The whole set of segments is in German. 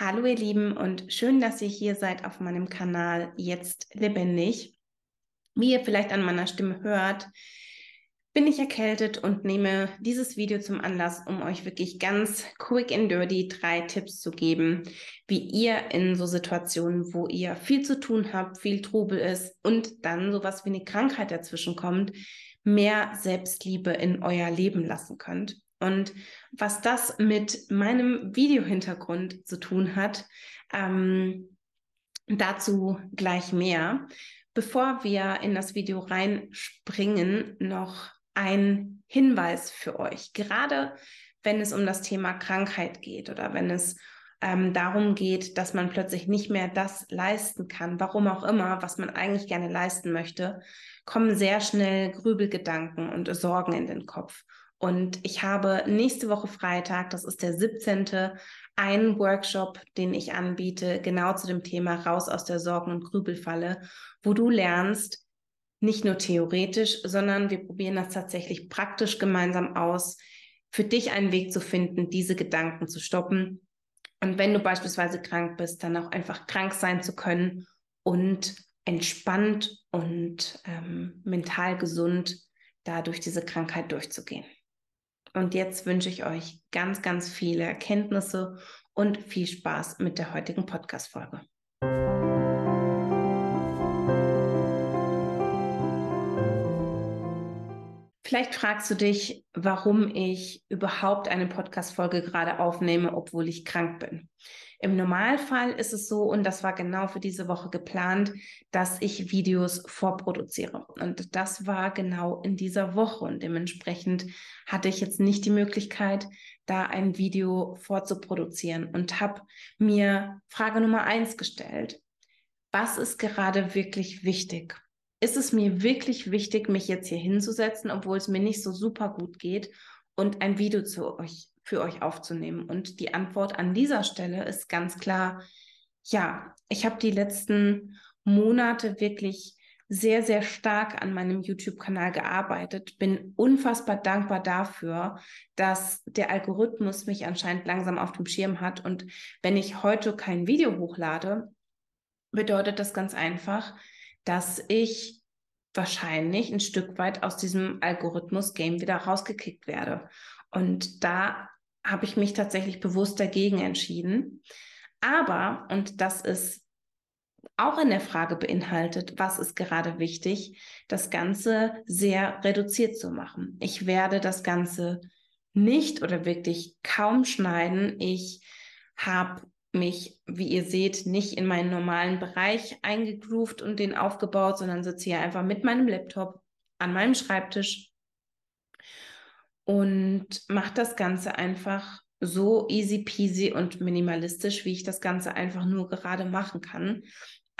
Hallo ihr Lieben und schön, dass ihr hier seid auf meinem Kanal Jetzt lebendig. Wie ihr vielleicht an meiner Stimme hört, bin ich erkältet und nehme dieses Video zum Anlass, um euch wirklich ganz quick and dirty drei Tipps zu geben, wie ihr in so Situationen, wo ihr viel zu tun habt, viel Trubel ist und dann sowas wie eine Krankheit dazwischen kommt, mehr Selbstliebe in euer Leben lassen könnt. Und was das mit meinem Videohintergrund zu tun hat, ähm, dazu gleich mehr. Bevor wir in das Video reinspringen, noch ein Hinweis für euch. Gerade wenn es um das Thema Krankheit geht oder wenn es ähm, darum geht, dass man plötzlich nicht mehr das leisten kann, warum auch immer, was man eigentlich gerne leisten möchte, kommen sehr schnell Grübelgedanken und Sorgen in den Kopf. Und ich habe nächste Woche Freitag, das ist der 17., einen Workshop, den ich anbiete, genau zu dem Thema Raus aus der Sorgen- und Grübelfalle, wo du lernst, nicht nur theoretisch, sondern wir probieren das tatsächlich praktisch gemeinsam aus, für dich einen Weg zu finden, diese Gedanken zu stoppen. Und wenn du beispielsweise krank bist, dann auch einfach krank sein zu können und entspannt und ähm, mental gesund da durch diese Krankheit durchzugehen. Und jetzt wünsche ich euch ganz, ganz viele Erkenntnisse und viel Spaß mit der heutigen Podcast-Folge. Vielleicht fragst du dich, warum ich überhaupt eine Podcast-Folge gerade aufnehme, obwohl ich krank bin. Im Normalfall ist es so, und das war genau für diese Woche geplant, dass ich Videos vorproduziere. Und das war genau in dieser Woche. Und dementsprechend hatte ich jetzt nicht die Möglichkeit, da ein Video vorzuproduzieren und habe mir Frage Nummer eins gestellt. Was ist gerade wirklich wichtig? Ist es mir wirklich wichtig, mich jetzt hier hinzusetzen, obwohl es mir nicht so super gut geht und ein Video zu euch für euch aufzunehmen? Und die Antwort an dieser Stelle ist ganz klar, ja, ich habe die letzten Monate wirklich sehr, sehr stark an meinem YouTube-Kanal gearbeitet, bin unfassbar dankbar dafür, dass der Algorithmus mich anscheinend langsam auf dem Schirm hat. Und wenn ich heute kein Video hochlade, bedeutet das ganz einfach, dass ich wahrscheinlich ein Stück weit aus diesem Algorithmus-Game wieder rausgekickt werde. Und da habe ich mich tatsächlich bewusst dagegen entschieden. Aber, und das ist auch in der Frage beinhaltet, was ist gerade wichtig, das Ganze sehr reduziert zu machen. Ich werde das Ganze nicht oder wirklich kaum schneiden. Ich habe mich, wie ihr seht, nicht in meinen normalen Bereich eingegroovt und den aufgebaut, sondern sitze hier einfach mit meinem Laptop an meinem Schreibtisch und mache das Ganze einfach so easy peasy und minimalistisch, wie ich das Ganze einfach nur gerade machen kann,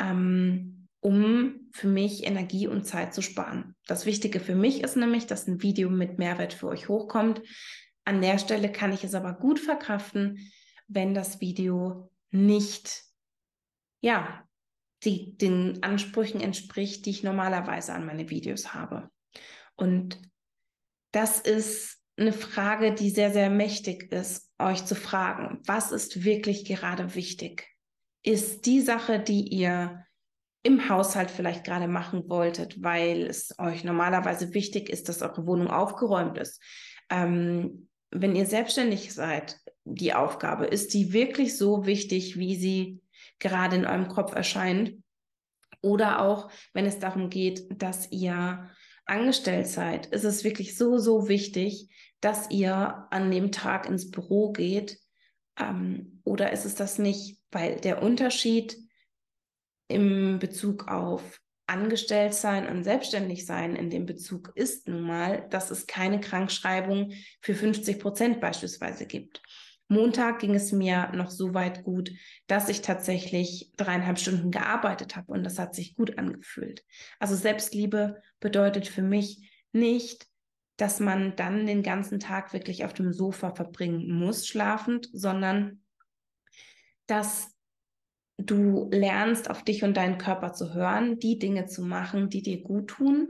ähm, um für mich Energie und Zeit zu sparen. Das Wichtige für mich ist nämlich, dass ein Video mit Mehrwert für euch hochkommt. An der Stelle kann ich es aber gut verkraften, wenn das Video nicht, ja, die, den Ansprüchen entspricht, die ich normalerweise an meine Videos habe. Und das ist eine Frage, die sehr, sehr mächtig ist, euch zu fragen, was ist wirklich gerade wichtig? Ist die Sache, die ihr im Haushalt vielleicht gerade machen wolltet, weil es euch normalerweise wichtig ist, dass eure Wohnung aufgeräumt ist. Ähm, wenn ihr selbstständig seid, die Aufgabe, ist die wirklich so wichtig, wie sie gerade in eurem Kopf erscheint? Oder auch, wenn es darum geht, dass ihr angestellt seid, ist es wirklich so, so wichtig, dass ihr an dem Tag ins Büro geht? Ähm, oder ist es das nicht? Weil der Unterschied im Bezug auf angestellt sein und selbstständig sein in dem Bezug ist nun mal, dass es keine Krankschreibung für 50 Prozent beispielsweise gibt. Montag ging es mir noch so weit gut, dass ich tatsächlich dreieinhalb Stunden gearbeitet habe und das hat sich gut angefühlt. Also Selbstliebe bedeutet für mich nicht, dass man dann den ganzen Tag wirklich auf dem Sofa verbringen muss, schlafend, sondern dass du lernst, auf dich und deinen Körper zu hören, die Dinge zu machen, die dir gut tun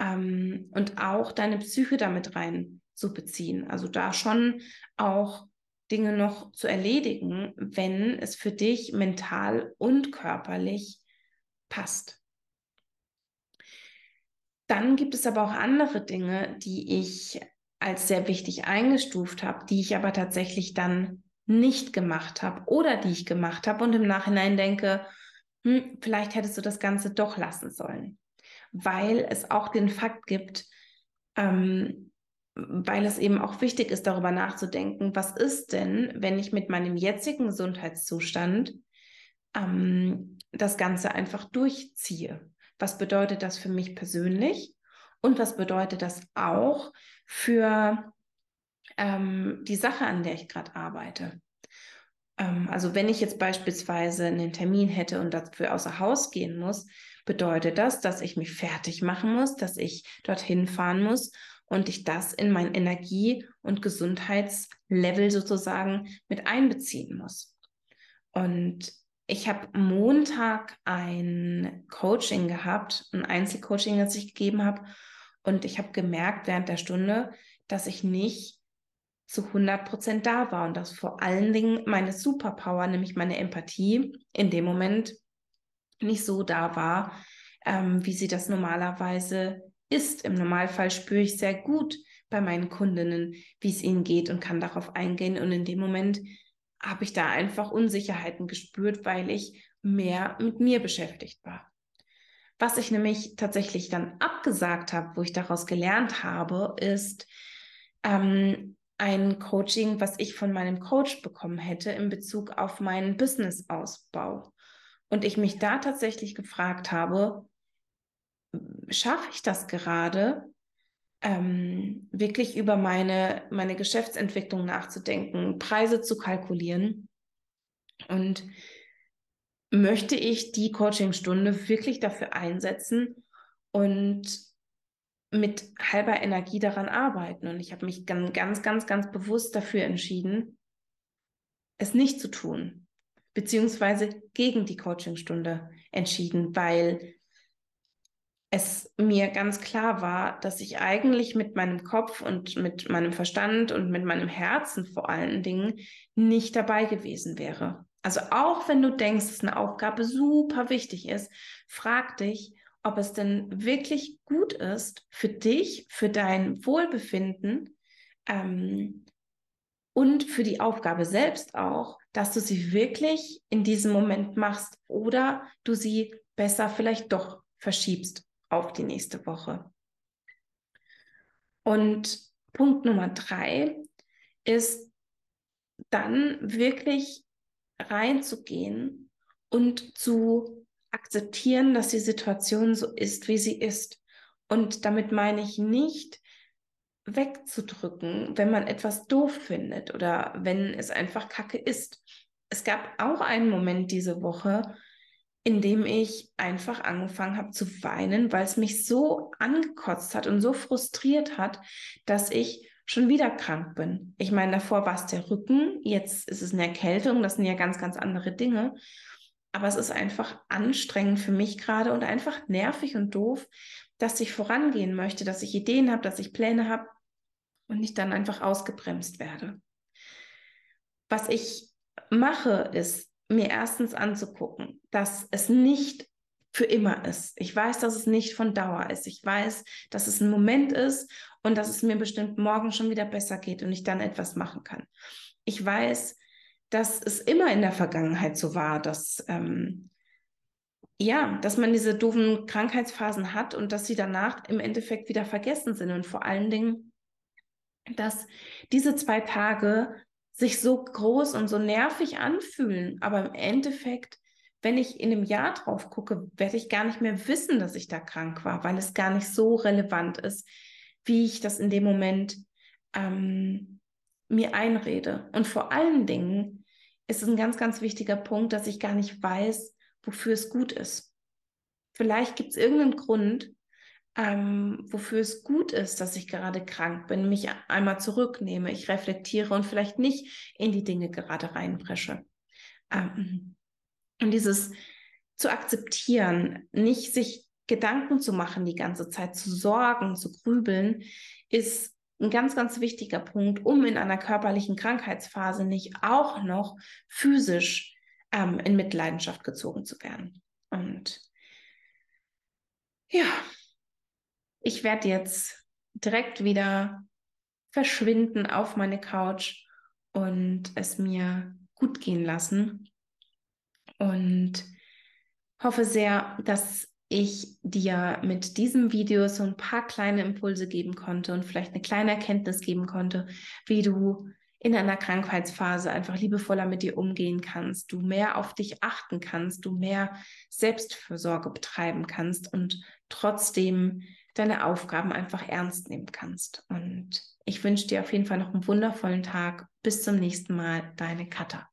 ähm, und auch deine Psyche damit rein zu beziehen. Also da schon auch Dinge noch zu erledigen, wenn es für dich mental und körperlich passt. Dann gibt es aber auch andere Dinge, die ich als sehr wichtig eingestuft habe, die ich aber tatsächlich dann nicht gemacht habe oder die ich gemacht habe und im Nachhinein denke, hm, vielleicht hättest du das Ganze doch lassen sollen, weil es auch den Fakt gibt, ähm, weil es eben auch wichtig ist, darüber nachzudenken, was ist denn, wenn ich mit meinem jetzigen Gesundheitszustand ähm, das Ganze einfach durchziehe? Was bedeutet das für mich persönlich? Und was bedeutet das auch für ähm, die Sache, an der ich gerade arbeite? Ähm, also wenn ich jetzt beispielsweise einen Termin hätte und dafür außer Haus gehen muss, bedeutet das, dass ich mich fertig machen muss, dass ich dorthin fahren muss und ich das in mein Energie- und Gesundheitslevel sozusagen mit einbeziehen muss. Und ich habe Montag ein Coaching gehabt, ein Einzelcoaching, das ich gegeben habe. Und ich habe gemerkt während der Stunde, dass ich nicht zu 100 Prozent da war und dass vor allen Dingen meine Superpower, nämlich meine Empathie, in dem Moment nicht so da war, ähm, wie sie das normalerweise ist. Im Normalfall spüre ich sehr gut bei meinen Kundinnen, wie es ihnen geht und kann darauf eingehen. Und in dem Moment habe ich da einfach Unsicherheiten gespürt, weil ich mehr mit mir beschäftigt war. Was ich nämlich tatsächlich dann abgesagt habe, wo ich daraus gelernt habe, ist ähm, ein Coaching, was ich von meinem Coach bekommen hätte in Bezug auf meinen Business-Ausbau. Und ich mich da tatsächlich gefragt habe, schaffe ich das gerade, ähm, wirklich über meine, meine Geschäftsentwicklung nachzudenken, Preise zu kalkulieren? Und möchte ich die Coachingstunde wirklich dafür einsetzen und mit halber Energie daran arbeiten? Und ich habe mich ganz, ganz, ganz, ganz bewusst dafür entschieden, es nicht zu tun, beziehungsweise gegen die Coachingstunde entschieden, weil es mir ganz klar war, dass ich eigentlich mit meinem Kopf und mit meinem Verstand und mit meinem Herzen vor allen Dingen nicht dabei gewesen wäre. Also auch wenn du denkst, dass eine Aufgabe super wichtig ist, frag dich, ob es denn wirklich gut ist für dich, für dein Wohlbefinden ähm, und für die Aufgabe selbst auch, dass du sie wirklich in diesem Moment machst oder du sie besser vielleicht doch verschiebst auf die nächste Woche. Und Punkt Nummer drei ist dann wirklich reinzugehen und zu akzeptieren, dass die Situation so ist, wie sie ist. Und damit meine ich nicht wegzudrücken, wenn man etwas doof findet oder wenn es einfach Kacke ist. Es gab auch einen Moment diese Woche, indem ich einfach angefangen habe zu weinen, weil es mich so angekotzt hat und so frustriert hat, dass ich schon wieder krank bin. Ich meine, davor war es der Rücken, jetzt ist es eine Erkältung, das sind ja ganz, ganz andere Dinge. Aber es ist einfach anstrengend für mich gerade und einfach nervig und doof, dass ich vorangehen möchte, dass ich Ideen habe, dass ich Pläne habe und nicht dann einfach ausgebremst werde. Was ich mache, ist, mir erstens anzugucken, dass es nicht für immer ist. Ich weiß, dass es nicht von Dauer ist. Ich weiß, dass es ein Moment ist und dass es mir bestimmt morgen schon wieder besser geht und ich dann etwas machen kann. Ich weiß, dass es immer in der Vergangenheit so war, dass ähm, ja, dass man diese doofen Krankheitsphasen hat und dass sie danach im Endeffekt wieder vergessen sind und vor allen Dingen, dass diese zwei Tage sich so groß und so nervig anfühlen. Aber im Endeffekt, wenn ich in einem Jahr drauf gucke, werde ich gar nicht mehr wissen, dass ich da krank war, weil es gar nicht so relevant ist, wie ich das in dem Moment ähm, mir einrede. Und vor allen Dingen ist es ein ganz, ganz wichtiger Punkt, dass ich gar nicht weiß, wofür es gut ist. Vielleicht gibt es irgendeinen Grund, ähm, wofür es gut ist, dass ich gerade krank bin, mich einmal zurücknehme, ich reflektiere und vielleicht nicht in die Dinge gerade reinpresche. Ähm, und dieses zu akzeptieren, nicht sich Gedanken zu machen die ganze Zeit, zu sorgen, zu grübeln, ist ein ganz, ganz wichtiger Punkt, um in einer körperlichen Krankheitsphase nicht auch noch physisch ähm, in Mitleidenschaft gezogen zu werden. Und ja, ich werde jetzt direkt wieder verschwinden auf meine Couch und es mir gut gehen lassen. Und hoffe sehr, dass ich dir mit diesem Video so ein paar kleine Impulse geben konnte und vielleicht eine kleine Erkenntnis geben konnte, wie du in einer Krankheitsphase einfach liebevoller mit dir umgehen kannst, du mehr auf dich achten kannst, du mehr Selbstfürsorge betreiben kannst und trotzdem deine Aufgaben einfach ernst nehmen kannst. Und ich wünsche dir auf jeden Fall noch einen wundervollen Tag. Bis zum nächsten Mal, deine Katha.